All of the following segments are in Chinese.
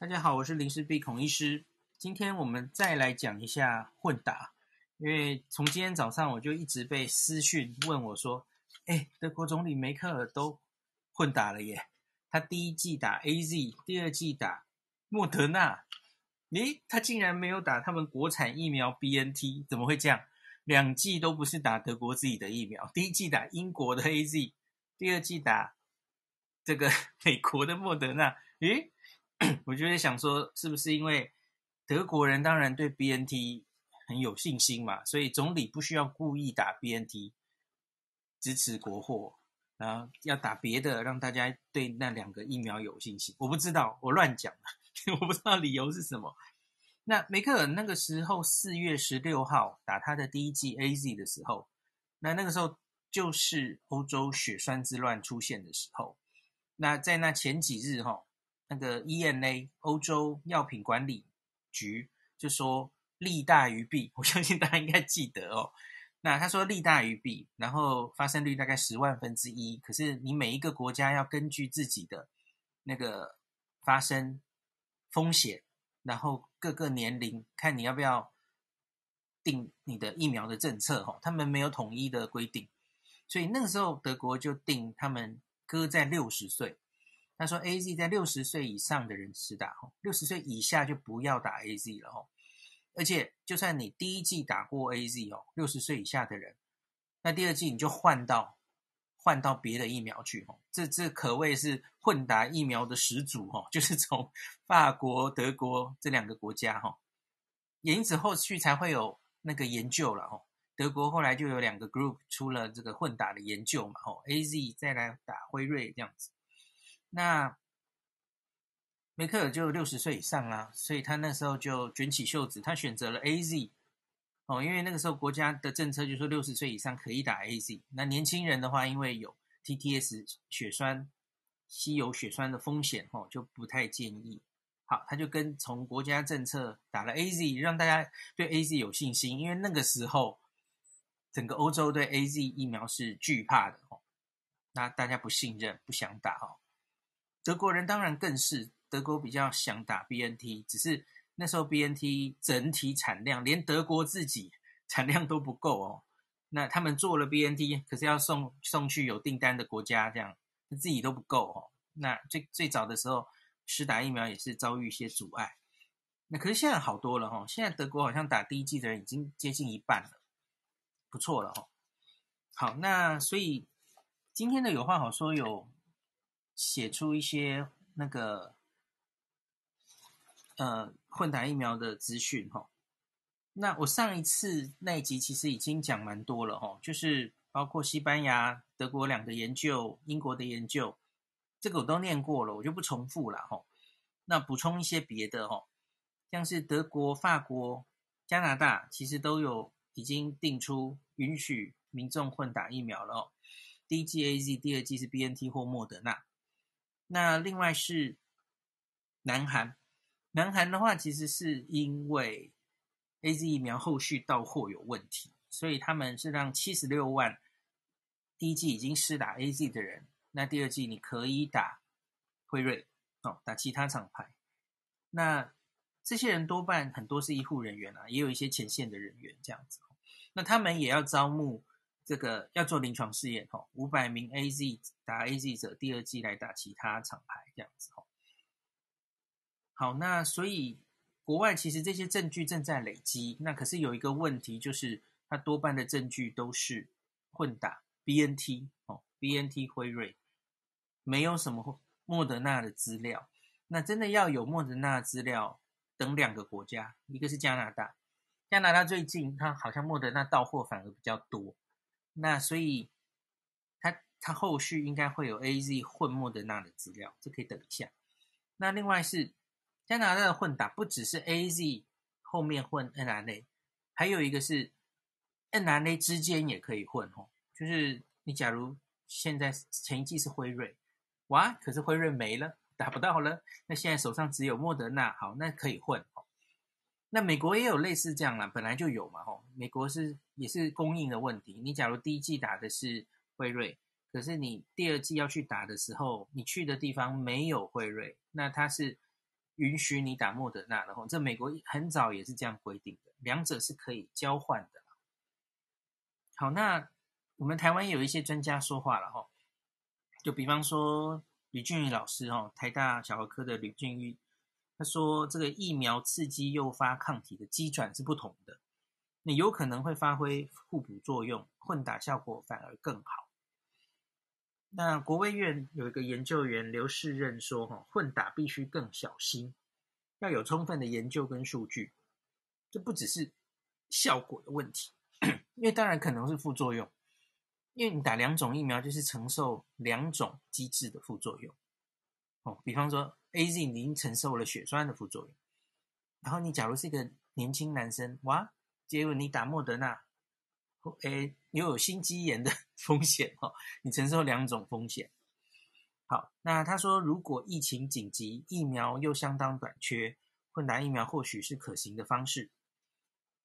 大家好，我是林氏璧孔医师。今天我们再来讲一下混打，因为从今天早上我就一直被私讯问我说：“哎，德国总理梅克尔都混打了耶，他第一剂打 AZ，第二剂打莫德纳，诶，他竟然没有打他们国产疫苗 BNT，怎么会这样？两剂都不是打德国自己的疫苗，第一剂打英国的 AZ，第二剂打这个 美国的莫德纳，诶。” 我就在想说，是不是因为德国人当然对 BNT 很有信心嘛，所以总理不需要故意打 BNT 支持国货，然后要打别的，让大家对那两个疫苗有信心。我不知道，我乱讲，我不知道理由是什么。那梅克尔那个时候四月十六号打他的第一剂 AZ 的时候，那那个时候就是欧洲血栓之乱出现的时候。那在那前几日哈。那个 EMA 欧洲药品管理局就说利大于弊，我相信大家应该记得哦。那他说利大于弊，然后发生率大概十万分之一。可是你每一个国家要根据自己的那个发生风险，然后各个年龄看你要不要定你的疫苗的政策哈。他们没有统一的规定，所以那个时候德国就定他们搁在六十岁。他说：“A Z 在六十岁以上的人施打，六十岁以下就不要打 A Z 了，吼。而且，就算你第一季打过 A Z 哦，六十岁以下的人，那第二季你就换到换到别的疫苗去，吼。这这可谓是混打疫苗的始祖，吼，就是从法国、德国这两个国家，吼。也因此后续才会有那个研究了，吼。德国后来就有两个 group 出了这个混打的研究嘛，吼，A Z 再来打辉瑞这样子。”那梅克尔就六十岁以上啦，所以他那时候就卷起袖子，他选择了 AZ 哦，因为那个时候国家的政策就说六十岁以上可以打 AZ，那年轻人的话，因为有 TTS 血栓、稀有血栓的风险哦，就不太建议。好，他就跟从国家政策打了 AZ，让大家对 AZ 有信心，因为那个时候整个欧洲对 AZ 疫苗是惧怕的哦，那大家不信任，不想打哦。德国人当然更是，德国比较想打 BNT，只是那时候 BNT 整体产量连德国自己产量都不够哦。那他们做了 BNT，可是要送送去有订单的国家，这样自己都不够哦。那最最早的时候施打疫苗也是遭遇一些阻碍。那可是现在好多了哈，现在德国好像打第一剂的人已经接近一半了，不错了哈。好，那所以今天的有话好说有。写出一些那个呃混打疫苗的资讯哈，那我上一次那一集其实已经讲蛮多了哈，就是包括西班牙、德国两个研究、英国的研究，这个我都念过了，我就不重复了哈。那补充一些别的哈，像是德国、法国、加拿大，其实都有已经定出允许民众混打疫苗了哦。第一剂 AZ，第二剂是 BNT 或莫德纳。那另外是南韩，南韩的话，其实是因为 AZ 疫苗后续到货有问题，所以他们是让七十六万第一季已经施打 AZ 的人，那第二季你可以打辉瑞哦，打其他厂牌。那这些人多半很多是医护人员啊，也有一些前线的人员这样子。那他们也要招募。这个要做临床试验哈，五百名 AZ 打 AZ 者，第二季来打其他厂牌这样子哈。好，那所以国外其实这些证据正在累积，那可是有一个问题，就是它多半的证据都是混打 BNT 哦，BNT 辉瑞没有什么莫德纳的资料。那真的要有莫德纳资料，等两个国家，一个是加拿大，加拿大最近它好像莫德纳到货反而比较多。那所以，他他后续应该会有 AZ 混莫德纳的资料，这可以等一下。那另外是加拿大的混打，不只是 AZ 后面混 N R A，还有一个是 N R A 之间也可以混哦。就是你假如现在前一季是辉瑞，哇，可是辉瑞没了，打不到了，那现在手上只有莫德纳，好，那可以混。那美国也有类似这样啦，本来就有嘛，吼，美国是也是供应的问题。你假如第一剂打的是辉瑞，可是你第二剂要去打的时候，你去的地方没有辉瑞，那它是允许你打莫德纳的。吼，这美国很早也是这样规定的，两者是可以交换的。好，那我们台湾有一些专家说话了，吼，就比方说吕俊宇老师，吼，台大小儿科的吕俊宇，他说这个疫苗刺激诱发抗体的机转是不同的，那有可能会发挥互补作用，混打效果反而更好。那国卫院有一个研究员刘世任说：“哈，混打必须更小心，要有充分的研究跟数据。这不只是效果的问题，因为当然可能是副作用，因为你打两种疫苗就是承受两种机制的副作用。哦，比方说 AZ 你已经承受了血栓的副作用，然后你假如是一个年轻男生，哇，结果你打莫德纳。”诶，又有心肌炎的风险哦，你承受两种风险。好，那他说，如果疫情紧急，疫苗又相当短缺，混打疫苗或许是可行的方式。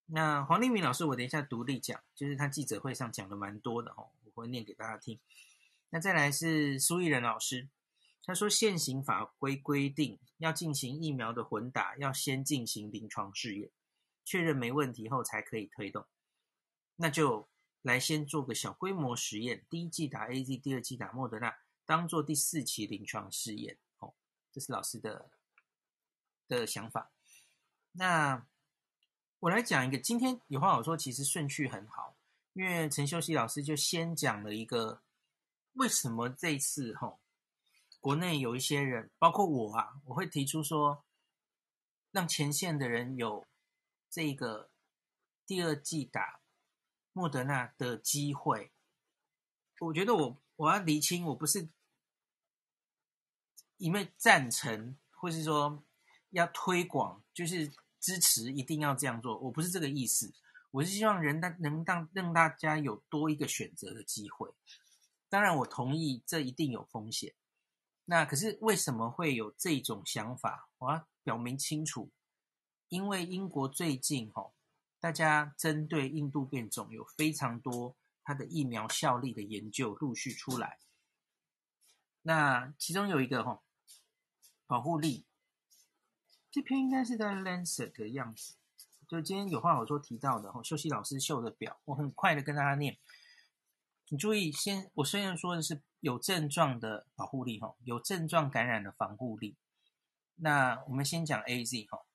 那黄立明老师，我等一下独立讲，就是他记者会上讲的蛮多的哦，我会念给大家听。那再来是苏益仁老师，他说，现行法规规定，要进行疫苗的混打，要先进行临床试验，确认没问题后才可以推动。那就来先做个小规模实验，第一剂打 AZ，第二剂打莫德纳，当做第四期临床试验。哦，这是老师的的想法。那我来讲一个，今天有话好说，其实顺序很好，因为陈秀熙老师就先讲了一个为什么这次哈、哦，国内有一些人，包括我啊，我会提出说，让前线的人有这个第二剂打。莫德纳的机会，我觉得我我要厘清，我不是因为赞成，或是说要推广，就是支持一定要这样做，我不是这个意思。我是希望人大能让让大家有多一个选择的机会。当然，我同意这一定有风险。那可是为什么会有这种想法？我要表明清楚，因为英国最近吼。大家针对印度变种有非常多它的疫苗效力的研究陆续出来，那其中有一个哈保护力，这篇应该是在 Lancet 的样子，就今天有话好说提到的哈，秀熙老师秀的表，我很快的跟大家念，你注意，先我虽然说的是有症状的保护力哈，有症状感染的防护力，那我们先讲 AZ 哈，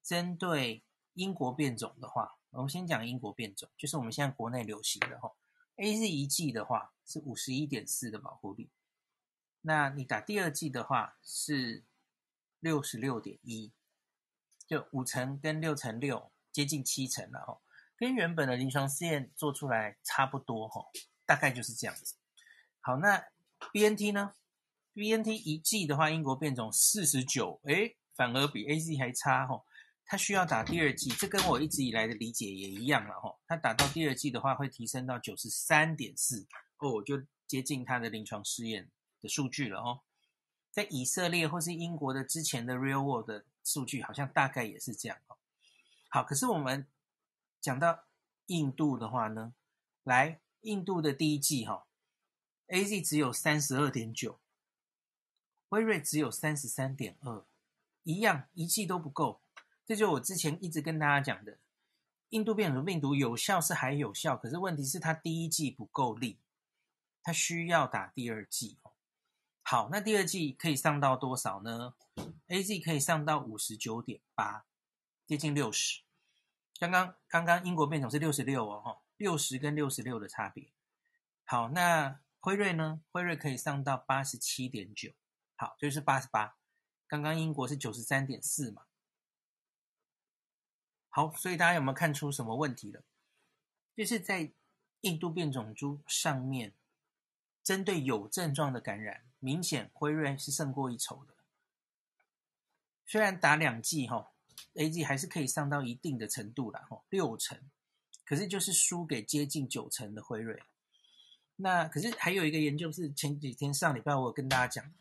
针对英国变种的话。我们先讲英国变种，就是我们现在国内流行的哈。AZ 一剂的话是五十一点四的保护力，那你打第二剂的话是六十六点一，就五成跟六成六接近七成了哈，跟原本的临床试验做出来差不多哈，大概就是这样子。好，那 BNT 呢？BNT 一剂的话，英国变种四十九，诶，反而比 AZ 还差哈。他需要打第二剂，这跟我一直以来的理解也一样了哈。它打到第二剂的话，会提升到九十三点四哦，就接近它的临床试验的数据了哦。在以色列或是英国的之前的 Real World 的数据，好像大概也是这样哦。好，可是我们讲到印度的话呢，来，印度的第一剂哈，AZ 只有三十二点九，辉瑞只有三十三点二，一样，一剂都不够。这就我之前一直跟大家讲的，印度变种病毒有效是还有效，可是问题是它第一剂不够力，它需要打第二剂。好，那第二剂可以上到多少呢？AZ 可以上到五十九点八，接近六十。刚刚刚刚英国变种是六十六哦，六十跟六十六的差别。好，那辉瑞呢？辉瑞可以上到八十七点九，好，就是八十八。刚刚英国是九十三点四嘛。好，所以大家有没有看出什么问题了？就是在印度变种株上面，针对有症状的感染，明显辉瑞是胜过一筹的。虽然打两剂哈，A G 还是可以上到一定的程度了哈，六成，可是就是输给接近九成的辉瑞。那可是还有一个研究是前几天上礼拜我有跟大家讲，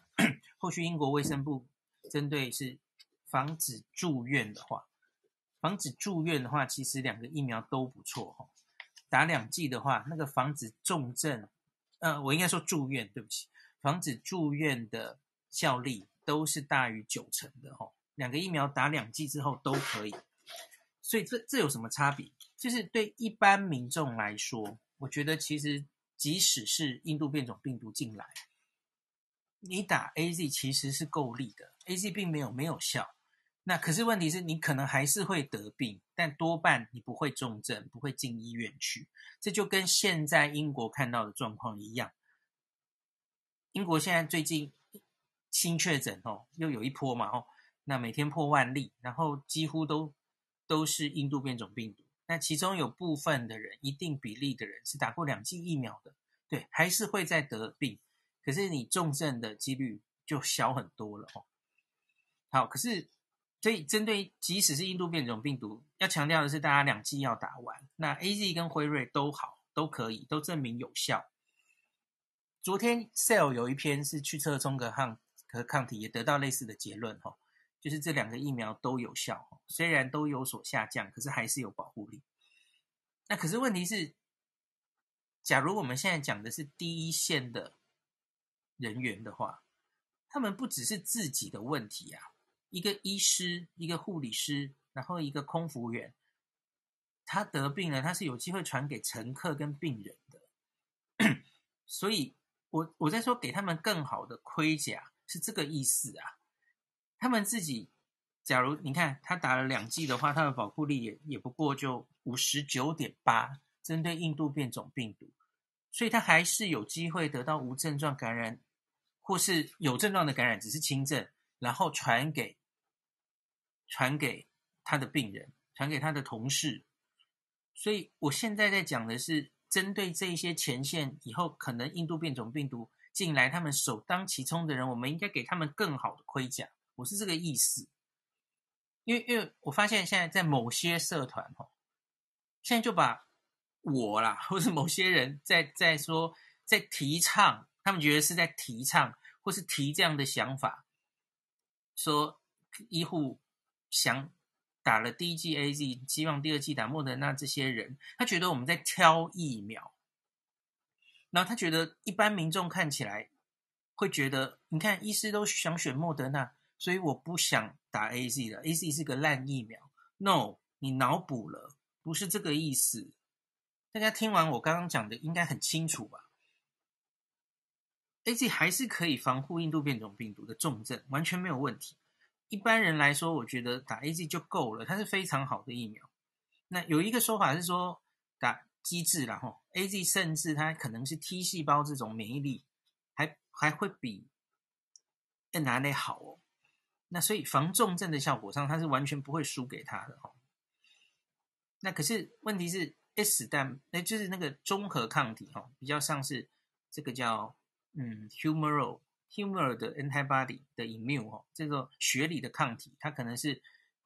后续英国卫生部针对是防止住院的话。防止住院的话，其实两个疫苗都不错哈。打两剂的话，那个防止重症，呃，我应该说住院，对不起，防止住院的效力都是大于九成的哈。两个疫苗打两剂之后都可以。所以这这有什么差别？就是对一般民众来说，我觉得其实即使是印度变种病毒进来，你打 AZ 其实是够力的，AZ 并没有没有效。那可是问题是你可能还是会得病，但多半你不会重症，不会进医院去。这就跟现在英国看到的状况一样。英国现在最近新确诊哦，又有一波嘛哦，那每天破万例，然后几乎都都是印度变种病毒。那其中有部分的人，一定比例的人是打过两剂疫苗的，对，还是会再得病，可是你重症的几率就小很多了哦。好，可是。所以，针对即使是印度变种病毒，要强调的是，大家两剂要打完。那 AZ 跟辉瑞都好，都可以，都证明有效。昨天 Cell 有一篇是去测中和抗和抗体，也得到类似的结论哈，就是这两个疫苗都有效，虽然都有所下降，可是还是有保护力。那可是问题是，假如我们现在讲的是第一线的人员的话，他们不只是自己的问题啊。一个医师，一个护理师，然后一个空服员，他得病了，他是有机会传给乘客跟病人的。所以我我在说给他们更好的盔甲是这个意思啊。他们自己，假如你看他打了两剂的话，他的保护力也也不过就五十九点八，针对印度变种病毒，所以他还是有机会得到无症状感染，或是有症状的感染，只是轻症。然后传给传给他的病人，传给他的同事。所以我现在在讲的是针对这一些前线以后可能印度变种病毒进来，他们首当其冲的人，我们应该给他们更好的盔甲。我是这个意思。因为因为我发现现在在某些社团哈，现在就把我啦，或是某些人在在说在提倡，他们觉得是在提倡或是提这样的想法。说医护想打了第一剂 AZ，希望第二剂打莫德纳。这些人他觉得我们在挑疫苗，然后他觉得一般民众看起来会觉得，你看医师都想选莫德纳，所以我不想打 AZ 了。AZ 是个烂疫苗。No，你脑补了，不是这个意思。大家听完我刚刚讲的，应该很清楚吧？AZ 还是可以防护印度变种病毒的重症，完全没有问题。一般人来说，我觉得打 AZ 就够了，它是非常好的疫苗。那有一个说法是说打机制然后，AZ 甚至它可能是 T 细胞这种免疫力还还会比 mRNA 好哦。那所以防重症的效果上，它是完全不会输给它的哦。那可是问题是 S 蛋，那就是那个中和抗体哈，比较像是这个叫。嗯，humoral humoral 的 antibody 的 immune 哦，这个学理的抗体，它可能是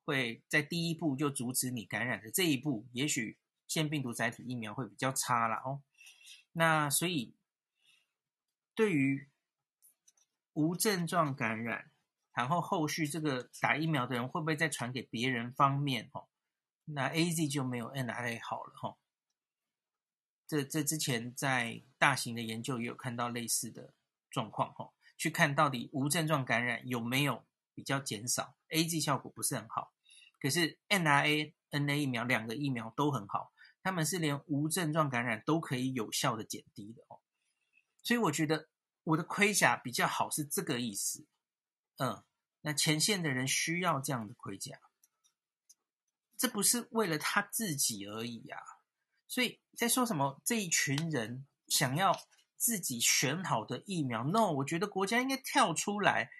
会在第一步就阻止你感染的这一步，也许腺病毒载体疫苗会比较差啦哦。那所以对于无症状感染，然后后续这个打疫苗的人会不会再传给别人方面哦，那 AZ 就没有 N R A 好了哈。这这之前在大型的研究也有看到类似的状况哈，去看到底无症状感染有没有比较减少，AZ 效果不是很好，可是 N R A N A 疫苗两个疫苗都很好，他们是连无症状感染都可以有效的减低的哦，所以我觉得我的盔甲比较好是这个意思，嗯，那前线的人需要这样的盔甲，这不是为了他自己而已、啊。所以在说什么？这一群人想要自己选好的疫苗？No，我觉得国家应该跳出来，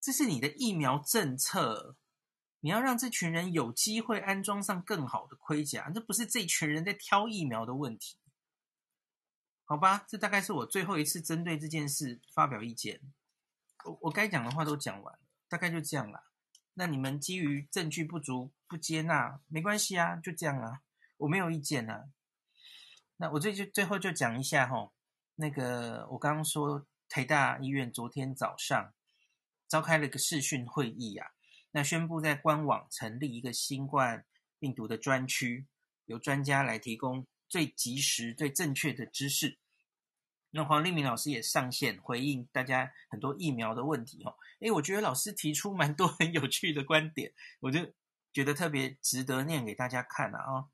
这是你的疫苗政策，你要让这群人有机会安装上更好的盔甲，这不是这群人在挑疫苗的问题，好吧？这大概是我最后一次针对这件事发表意见。我我该讲的话都讲完了，大概就这样啦。那你们基于证据不足不接纳，没关系啊，就这样啊。我没有意见啊，那我最就最后就讲一下哈，那个我刚刚说台大医院昨天早上召开了一个视讯会议啊，那宣布在官网成立一个新冠病毒的专区，由专家来提供最及时、最正确的知识。那黄立民老师也上线回应大家很多疫苗的问题哦。诶，我觉得老师提出蛮多很有趣的观点，我就觉得特别值得念给大家看啊、哦。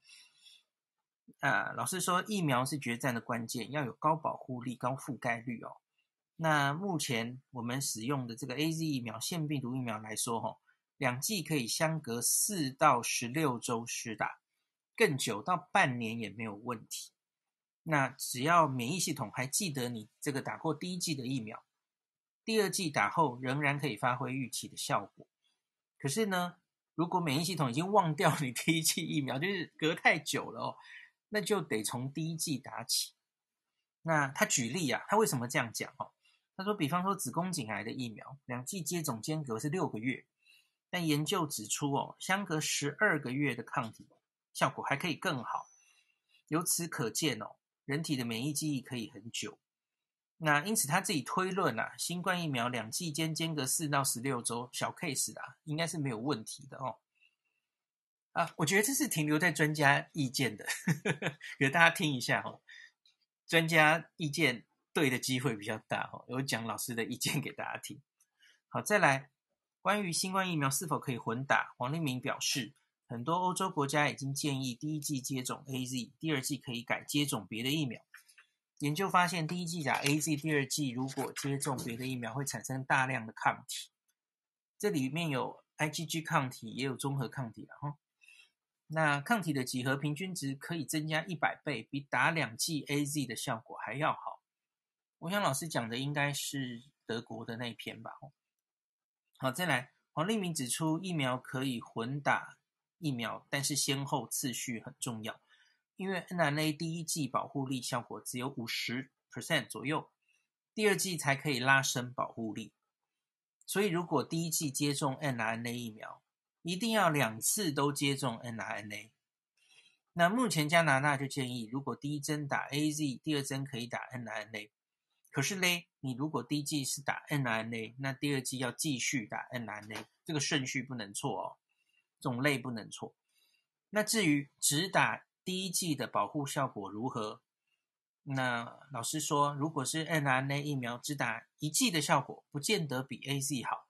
啊，老师说疫苗是决战的关键，要有高保护力、高覆盖率哦。那目前我们使用的这个 AZ 疫苗，腺病毒疫苗来说，哈，两剂可以相隔四到十六周施打，更久到半年也没有问题。那只要免疫系统还记得你这个打过第一剂的疫苗，第二剂打后仍然可以发挥预期的效果。可是呢，如果免疫系统已经忘掉你第一剂疫苗，就是隔太久了哦。那就得从第一剂打起。那他举例啊，他为什么这样讲？哦，他说，比方说子宫颈癌的疫苗，两剂接种间隔是六个月，但研究指出哦，相隔十二个月的抗体效果还可以更好。由此可见哦，人体的免疫记忆可以很久。那因此他自己推论啊，新冠疫苗两剂间间隔四到十六周，小 case 啊，应该是没有问题的哦。啊，我觉得这是停留在专家意见的，呵呵，给大家听一下哦。专家意见对的机会比较大哦，有讲老师的意见给大家听。好，再来，关于新冠疫苗是否可以混打，黄立民表示，很多欧洲国家已经建议第一剂接种 AZ，第二剂可以改接种别的疫苗。研究发现，第一剂打 AZ，第二剂如果接种别的疫苗，会产生大量的抗体。这里面有 IgG 抗体，也有中和抗体了哈。那抗体的几何平均值可以增加一百倍，比打两剂 AZ 的效果还要好。我想老师讲的应该是德国的那篇吧？好，再来，黄立民指出，疫苗可以混打疫苗，但是先后次序很重要，因为 n r n a 第一剂保护力效果只有五十 percent 左右，第二剂才可以拉升保护力。所以如果第一剂接种 n r n a 疫苗，一定要两次都接种 n r n a。那目前加拿大就建议，如果第一针打 AZ，第二针可以打 n r n a。可是嘞，你如果第一剂是打 n r n a，那第二剂要继续打 n r n a，这个顺序不能错哦，种类不能错。那至于只打第一剂的保护效果如何？那老师说，如果是 mRNA 疫苗，只打一剂的效果，不见得比 AZ 好。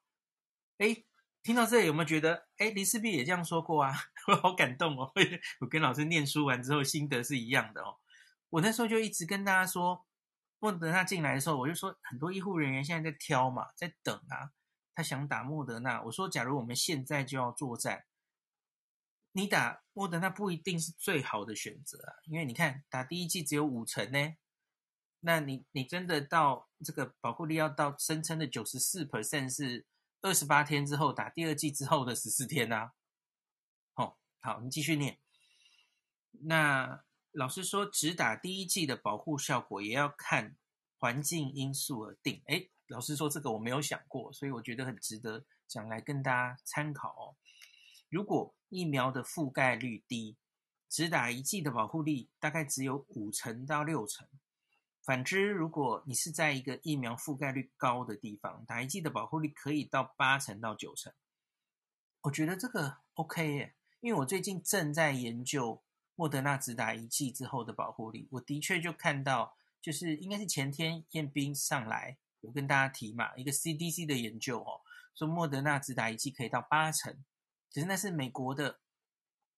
诶听到这里有没有觉得，哎，林氏璧也这样说过啊？我好感动哦！我跟老师念书完之后心得是一样的哦。我那时候就一直跟大家说，莫德纳进来的时候，我就说很多医护人员现在在挑嘛，在等啊，他想打莫德纳。我说，假如我们现在就要作战，你打莫德纳不一定是最好的选择啊，因为你看打第一剂只有五成呢，那你你真的到这个保护力要到声称的九十四 percent 是。二十八天之后打第二剂之后的十四天啊，哦，好，你继续念。那老师说，只打第一剂的保护效果也要看环境因素而定。诶，老师说这个我没有想过，所以我觉得很值得讲来跟大家参考哦。如果疫苗的覆盖率低，只打一剂的保护力大概只有五成到六成。反之，如果你是在一个疫苗覆盖率高的地方，打一剂的保护力可以到八成到九成，我觉得这个 OK 耶。因为我最近正在研究莫德纳只打一剂之后的保护力，我的确就看到，就是应该是前天彦彬上来有跟大家提嘛，一个 CDC 的研究哦，说莫德纳只打一剂可以到八成，其实那是美国的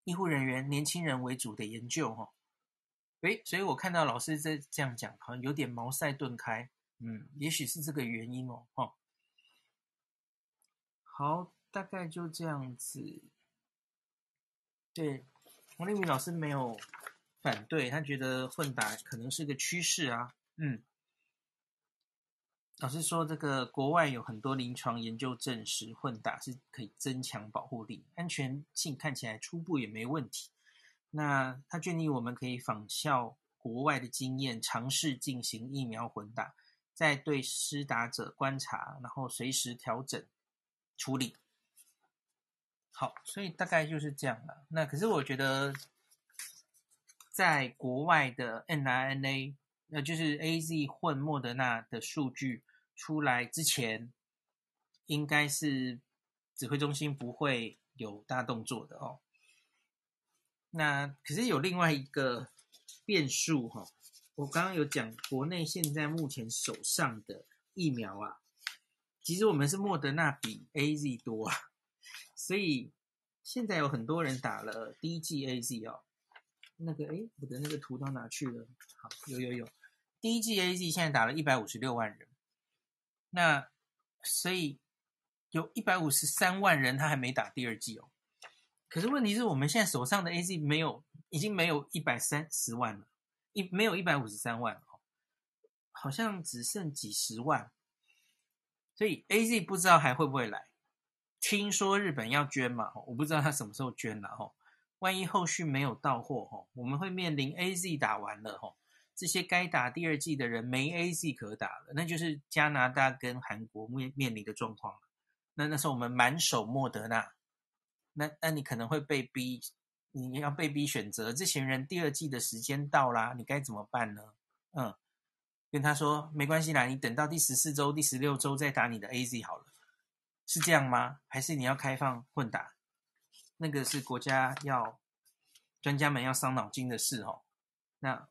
医护人员年轻人为主的研究哦。诶，所以我看到老师在这样讲，好像有点茅塞顿开。嗯，也许是这个原因哦。哈，好，大概就这样子。对，黄立明老师没有反对，他觉得混打可能是个趋势啊。嗯，老师说这个国外有很多临床研究证实混打是可以增强保护力，安全性看起来初步也没问题。那他建议我们可以仿效国外的经验，尝试进行疫苗混打，再对施打者观察，然后随时调整处理。好，所以大概就是这样了。那可是我觉得，在国外的 mRNA，那就是 AZ 混莫德纳的数据出来之前，应该是指挥中心不会有大动作的哦。那可是有另外一个变数哈，我刚刚有讲，国内现在目前手上的疫苗啊，其实我们是莫德纳比 AZ 多啊，所以现在有很多人打了第一剂 AZ 哦。那个诶，我的那个图到哪去了？好，有有有，第一剂 AZ 现在打了一百五十六万人，那所以有一百五十三万人他还没打第二剂哦。可是问题是我们现在手上的 AZ 没有，已经没有一百三十万了。一没有一百五十三万哦，好像只剩几十万，所以 AZ 不知道还会不会来。听说日本要捐嘛，我不知道他什么时候捐了哈。万一后续没有到货哈，我们会面临 AZ 打完了哈，这些该打第二剂的人没 AZ 可打了，那就是加拿大跟韩国面面临的状况。那那时候我们满手莫德纳，那那你可能会被逼。你要被逼选择，这些人第二剂的时间到啦，你该怎么办呢？嗯，跟他说没关系啦，你等到第十四周、第十六周再打你的 AZ 好了，是这样吗？还是你要开放混打？那个是国家要专家们要伤脑筋的事哦。那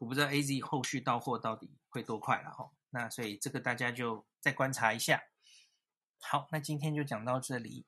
我不知道 AZ 后续到货到底会多快了哈。那所以这个大家就再观察一下。好，那今天就讲到这里。